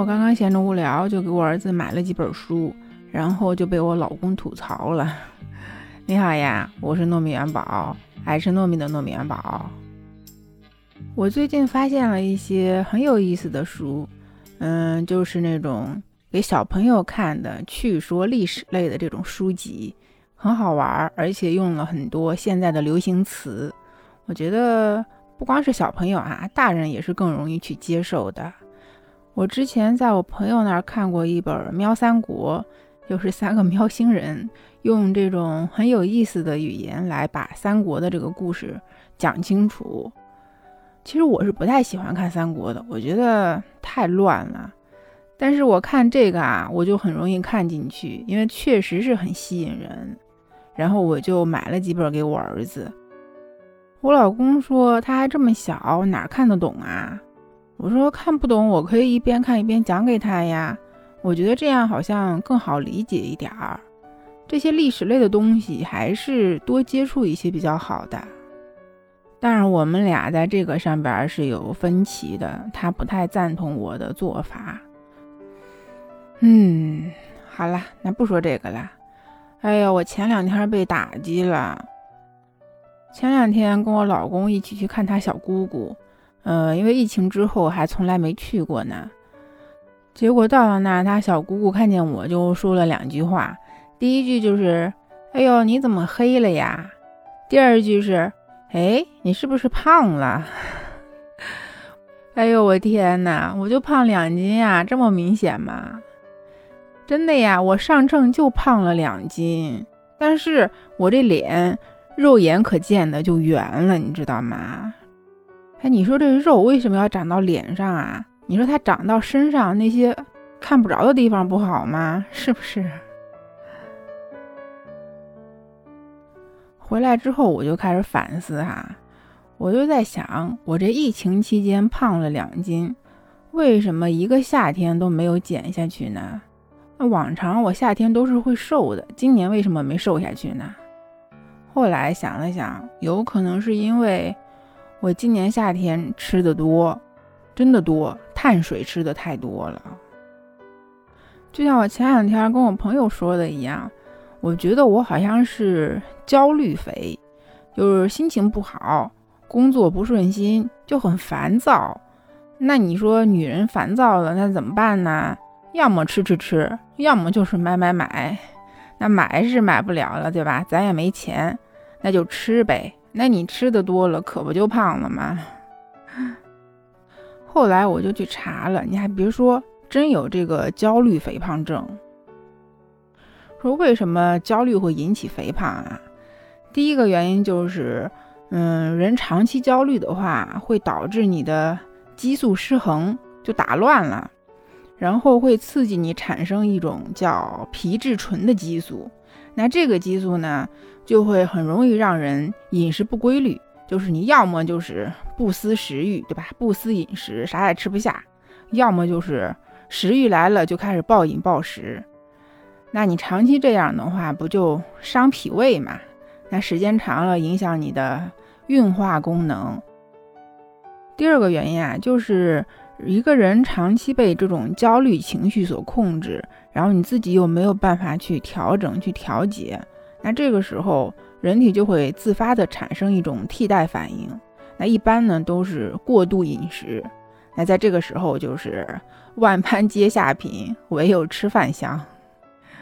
我刚刚闲着无聊，就给我儿子买了几本书，然后就被我老公吐槽了。你好呀，我是糯米元宝，爱吃糯米的糯米元宝。我最近发现了一些很有意思的书，嗯，就是那种给小朋友看的趣说历史类的这种书籍，很好玩，而且用了很多现在的流行词。我觉得不光是小朋友啊，大人也是更容易去接受的。我之前在我朋友那儿看过一本《喵三国》，就是三个喵星人用这种很有意思的语言来把三国的这个故事讲清楚。其实我是不太喜欢看三国的，我觉得太乱了。但是我看这个啊，我就很容易看进去，因为确实是很吸引人。然后我就买了几本给我儿子。我老公说他还这么小，哪看得懂啊？我说看不懂，我可以一边看一边讲给他呀。我觉得这样好像更好理解一点儿。这些历史类的东西还是多接触一些比较好的。当然，我们俩在这个上边是有分歧的，他不太赞同我的做法。嗯，好了，那不说这个了。哎呀，我前两天被打击了。前两天跟我老公一起去看他小姑姑。呃，因为疫情之后还从来没去过呢，结果到了那儿，他小姑姑看见我就说了两句话，第一句就是“哎呦，你怎么黑了呀？”第二句是“哎，你是不是胖了？”哎呦，我天哪，我就胖两斤呀，这么明显吗？真的呀，我上秤就胖了两斤，但是我这脸肉眼可见的就圆了，你知道吗？哎，你说这肉为什么要长到脸上啊？你说它长到身上那些看不着的地方不好吗？是不是？回来之后我就开始反思哈，我就在想，我这疫情期间胖了两斤，为什么一个夏天都没有减下去呢？那往常我夏天都是会瘦的，今年为什么没瘦下去呢？后来想了想，有可能是因为。我今年夏天吃的多，真的多，碳水吃的太多了。就像我前两天跟我朋友说的一样，我觉得我好像是焦虑肥，就是心情不好，工作不顺心，就很烦躁。那你说女人烦躁了，那怎么办呢？要么吃吃吃，要么就是买买买。那买是买不了了，对吧？咱也没钱，那就吃呗。那你吃的多了，可不就胖了吗？后来我就去查了，你还别说，真有这个焦虑肥胖症。说为什么焦虑会引起肥胖啊？第一个原因就是，嗯，人长期焦虑的话，会导致你的激素失衡，就打乱了，然后会刺激你产生一种叫皮质醇的激素。那这个激素呢？就会很容易让人饮食不规律，就是你要么就是不思食欲，对吧？不思饮食，啥也吃不下；要么就是食欲来了就开始暴饮暴食。那你长期这样的话，不就伤脾胃嘛？那时间长了，影响你的运化功能。第二个原因啊，就是一个人长期被这种焦虑情绪所控制，然后你自己又没有办法去调整、去调节。那这个时候，人体就会自发的产生一种替代反应。那一般呢都是过度饮食。那在这个时候，就是万般皆下品，唯有吃饭香。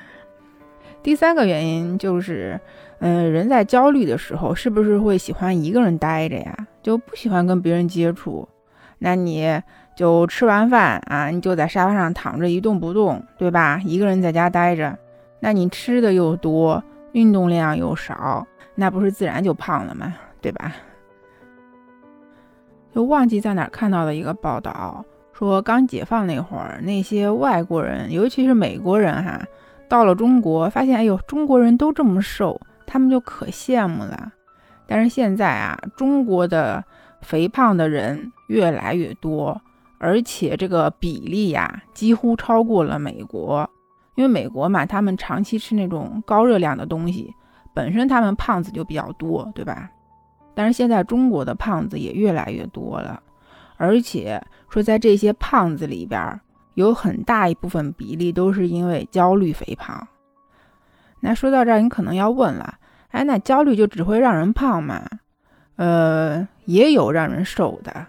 第三个原因就是，嗯，人在焦虑的时候，是不是会喜欢一个人待着呀？就不喜欢跟别人接触。那你就吃完饭啊，你就在沙发上躺着一动不动，对吧？一个人在家待着，那你吃的又多。运动量又少，那不是自然就胖了吗？对吧？就忘记在哪儿看到的一个报道，说刚解放那会儿，那些外国人，尤其是美国人哈，到了中国发现，哎呦，中国人都这么瘦，他们就可羡慕了。但是现在啊，中国的肥胖的人越来越多，而且这个比例呀，几乎超过了美国。因为美国嘛，他们长期吃那种高热量的东西，本身他们胖子就比较多，对吧？但是现在中国的胖子也越来越多了，而且说在这些胖子里边，有很大一部分比例都是因为焦虑肥胖。那说到这儿，你可能要问了，哎，那焦虑就只会让人胖吗？呃，也有让人瘦的，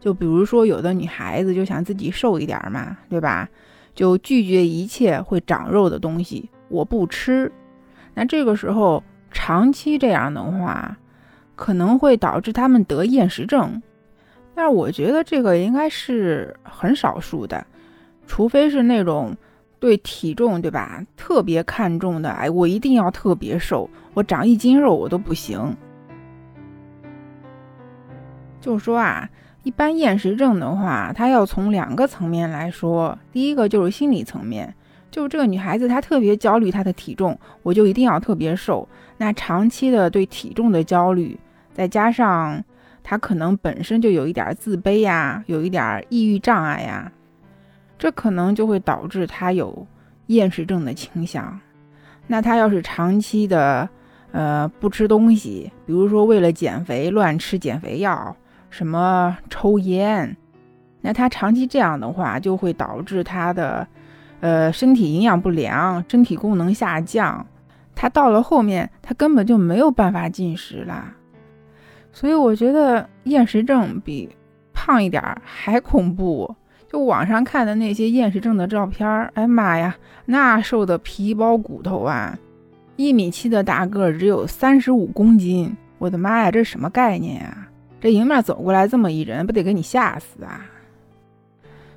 就比如说有的女孩子就想自己瘦一点嘛，对吧？就拒绝一切会长肉的东西，我不吃。那这个时候长期这样的话，可能会导致他们得厌食症。但是我觉得这个应该是很少数的，除非是那种对体重对吧特别看重的，哎，我一定要特别瘦，我长一斤肉我都不行。就说啊，一般厌食症的话，它要从两个层面来说。第一个就是心理层面，就这个女孩子她特别焦虑她的体重，我就一定要特别瘦。那长期的对体重的焦虑，再加上她可能本身就有一点自卑呀，有一点抑郁障碍呀，这可能就会导致她有厌食症的倾向。那她要是长期的呃不吃东西，比如说为了减肥乱吃减肥药。什么抽烟？那他长期这样的话，就会导致他的，呃，身体营养不良，身体功能下降。他到了后面，他根本就没有办法进食啦。所以我觉得厌食症比胖一点还恐怖。就网上看的那些厌食症的照片，哎妈呀，那瘦的皮包骨头啊！一米七的大个只有三十五公斤，我的妈呀，这什么概念啊？这迎面走过来这么一人，不得给你吓死啊！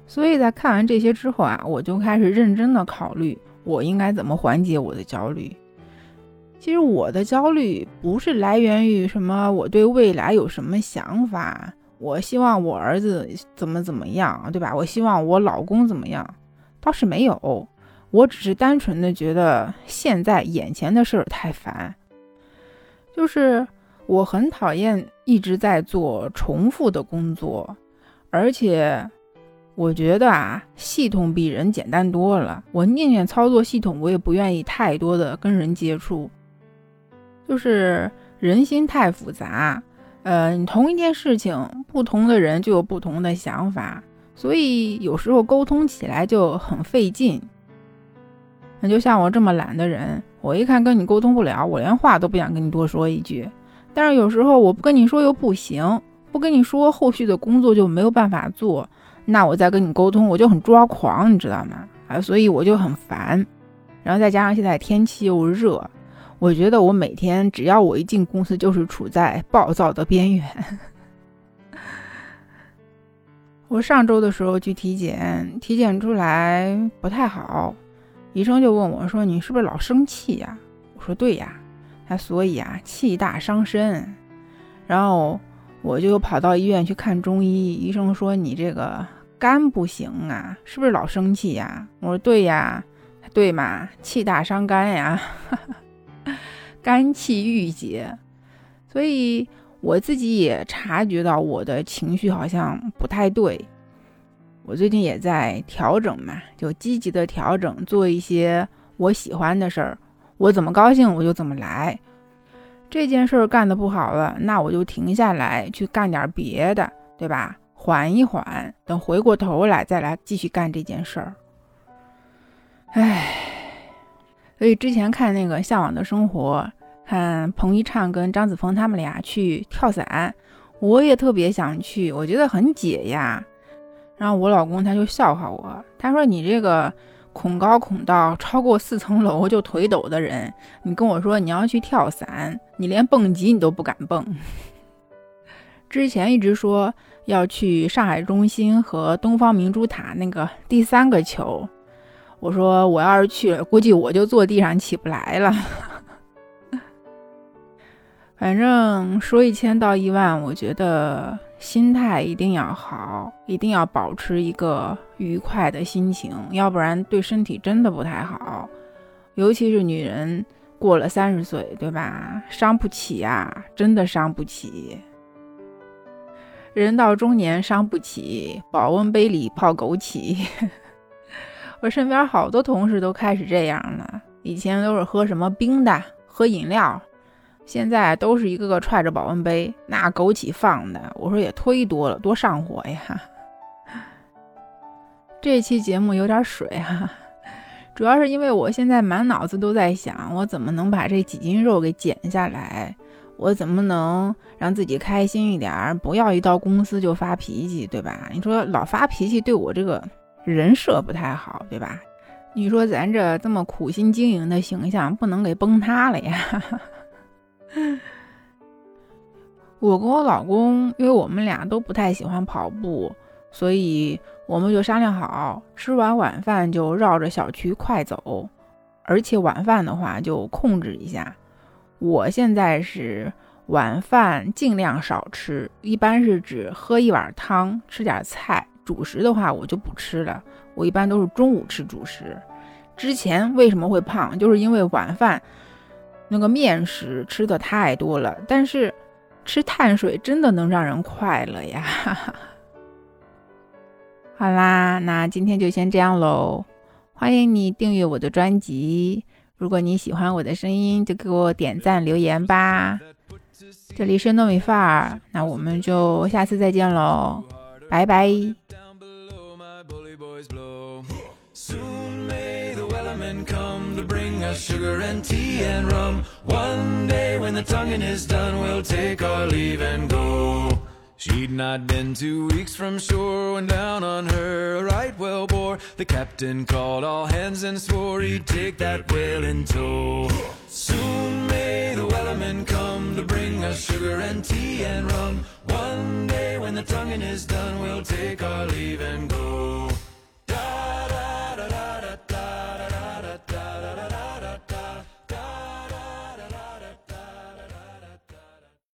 所以在看完这些之后啊，我就开始认真的考虑，我应该怎么缓解我的焦虑。其实我的焦虑不是来源于什么，我对未来有什么想法，我希望我儿子怎么怎么样，对吧？我希望我老公怎么样，倒是没有，我只是单纯的觉得现在眼前的事儿太烦，就是。我很讨厌一直在做重复的工作，而且我觉得啊，系统比人简单多了。我宁愿操作系统，我也不愿意太多的跟人接触。就是人心太复杂，呃，同一件事情，不同的人就有不同的想法，所以有时候沟通起来就很费劲。那就像我这么懒的人，我一看跟你沟通不了，我连话都不想跟你多说一句。但是有时候我不跟你说又不行，不跟你说后续的工作就没有办法做，那我再跟你沟通我就很抓狂，你知道吗？啊，所以我就很烦。然后再加上现在天气又热，我觉得我每天只要我一进公司就是处在暴躁的边缘。我上周的时候去体检，体检出来不太好，医生就问我说：“你是不是老生气呀？”我说：“对呀。”他所以啊，气大伤身，然后我就跑到医院去看中医。医生说你这个肝不行啊，是不是老生气呀？我说对呀，对嘛，气大伤肝呀，肝气郁结。所以我自己也察觉到我的情绪好像不太对。我最近也在调整嘛，就积极的调整，做一些我喜欢的事儿。我怎么高兴我就怎么来，这件事儿干的不好了，那我就停下来去干点别的，对吧？缓一缓，等回过头来再来继续干这件事儿。唉，所以之前看那个《向往的生活》，看彭昱畅跟张子枫他们俩去跳伞，我也特别想去，我觉得很解压。然后我老公他就笑话我，他说你这个。恐高恐到超过四层楼就腿抖的人，你跟我说你要去跳伞，你连蹦极你都不敢蹦。之前一直说要去上海中心和东方明珠塔那个第三个球，我说我要是去了，估计我就坐地上起不来了。反正说一千道一万，我觉得心态一定要好，一定要保持一个愉快的心情，要不然对身体真的不太好。尤其是女人过了三十岁，对吧？伤不起呀，真的伤不起。人到中年伤不起，保温杯里泡枸杞。我身边好多同事都开始这样了，以前都是喝什么冰的，喝饮料。现在都是一个个揣着保温杯，那枸杞放的，我说也忒多了，多上火呀。这期节目有点水哈，主要是因为我现在满脑子都在想，我怎么能把这几斤肉给减下来，我怎么能让自己开心一点，不要一到公司就发脾气，对吧？你说老发脾气对我这个人设不太好，对吧？你说咱这这么苦心经营的形象不能给崩塌了呀？我跟我老公，因为我们俩都不太喜欢跑步，所以我们就商量好，吃完晚饭就绕着小区快走，而且晚饭的话就控制一下。我现在是晚饭尽量少吃，一般是只喝一碗汤，吃点菜。主食的话，我就不吃了。我一般都是中午吃主食。之前为什么会胖，就是因为晚饭那个面食吃的太多了。但是吃碳水真的能让人快乐呀！好啦，那今天就先这样喽。欢迎你订阅我的专辑。如果你喜欢我的声音，就给我点赞留言吧。这里是糯米饭儿，那我们就下次再见喽。拜拜。Sugar and tea and rum. One day when the tonguing is done, we'll take our leave and go. She'd not been two weeks from shore when down on her a right whale bore. The captain called all hands and swore he'd take that whale in tow. Soon may the wellerman come to bring us sugar and tea and rum. One day when the tonguing is done, we'll take our leave and go. Da da da da.